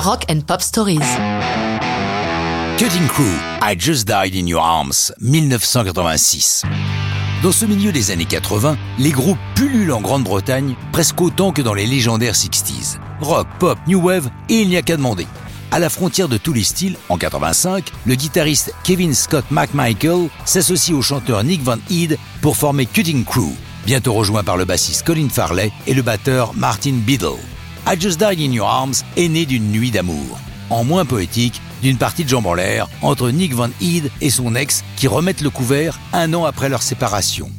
Rock and Pop Stories. Cutting Crew, I Just Died in Your Arms, 1986. Dans ce milieu des années 80, les groupes pullulent en Grande-Bretagne presque autant que dans les légendaires 60s. Rock, pop, new wave, et il n'y a qu'à demander. À la frontière de tous les styles, en 85, le guitariste Kevin Scott McMichael s'associe au chanteur Nick Van Eed pour former Cutting Crew, bientôt rejoint par le bassiste Colin Farley et le batteur Martin Biddle. I Just Died in Your Arms est né d'une nuit d'amour. En moins poétique, d'une partie de jambes en l'air entre Nick Van Eed et son ex qui remettent le couvert un an après leur séparation.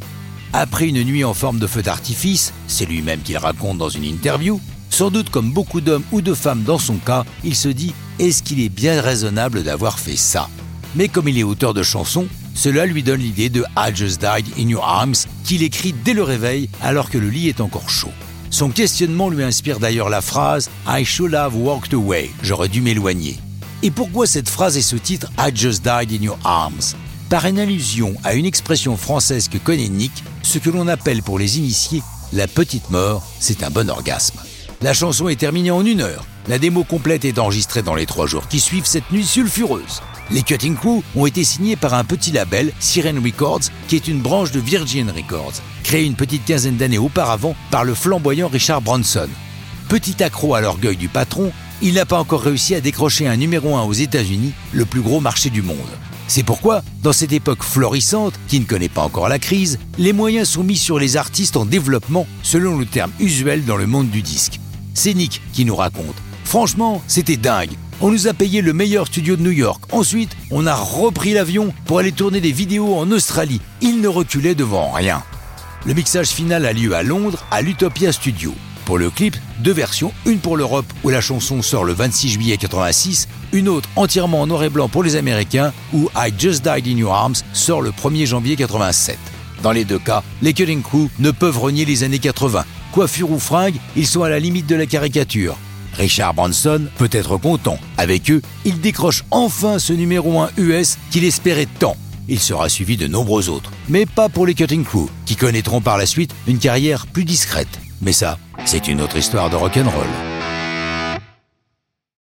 Après une nuit en forme de feu d'artifice, c'est lui-même qui le raconte dans une interview, sans doute comme beaucoup d'hommes ou de femmes dans son cas, il se dit est-ce qu'il est bien raisonnable d'avoir fait ça? Mais comme il est auteur de chansons, cela lui donne l'idée de I Just Died in Your Arms qu'il écrit dès le réveil alors que le lit est encore chaud. Son questionnement lui inspire d'ailleurs la phrase I should have walked away, j'aurais dû m'éloigner. Et pourquoi cette phrase et ce titre I just died in your arms? Par une allusion à une expression française que connaît Nick, ce que l'on appelle pour les initiés la petite mort, c'est un bon orgasme. La chanson est terminée en une heure. La démo complète est enregistrée dans les trois jours qui suivent cette nuit sulfureuse. Les Cutting Crew ont été signés par un petit label, Siren Records, qui est une branche de Virgin Records, créé une petite quinzaine d'années auparavant par le flamboyant Richard Branson. Petit accro à l'orgueil du patron, il n'a pas encore réussi à décrocher un numéro 1 aux États-Unis, le plus gros marché du monde. C'est pourquoi, dans cette époque florissante, qui ne connaît pas encore la crise, les moyens sont mis sur les artistes en développement, selon le terme usuel dans le monde du disque. C'est Nick qui nous raconte. Franchement, c'était dingue. On nous a payé le meilleur studio de New York. Ensuite, on a repris l'avion pour aller tourner des vidéos en Australie. Il ne reculait devant rien. Le mixage final a lieu à Londres, à l'Utopia Studio. Pour le clip, deux versions, une pour l'Europe où la chanson sort le 26 juillet 86, une autre entièrement en noir et blanc pour les Américains où I Just Died in Your Arms sort le 1er janvier 87. Dans les deux cas, les Cutting Crew ne peuvent renier les années 80. Coiffure ou fringue, ils sont à la limite de la caricature. Richard Branson peut être content. Avec eux, il décroche enfin ce numéro 1 US qu'il espérait tant. Il sera suivi de nombreux autres, mais pas pour les Cutting Crew, qui connaîtront par la suite une carrière plus discrète. Mais ça, c'est une autre histoire de rock'n'roll.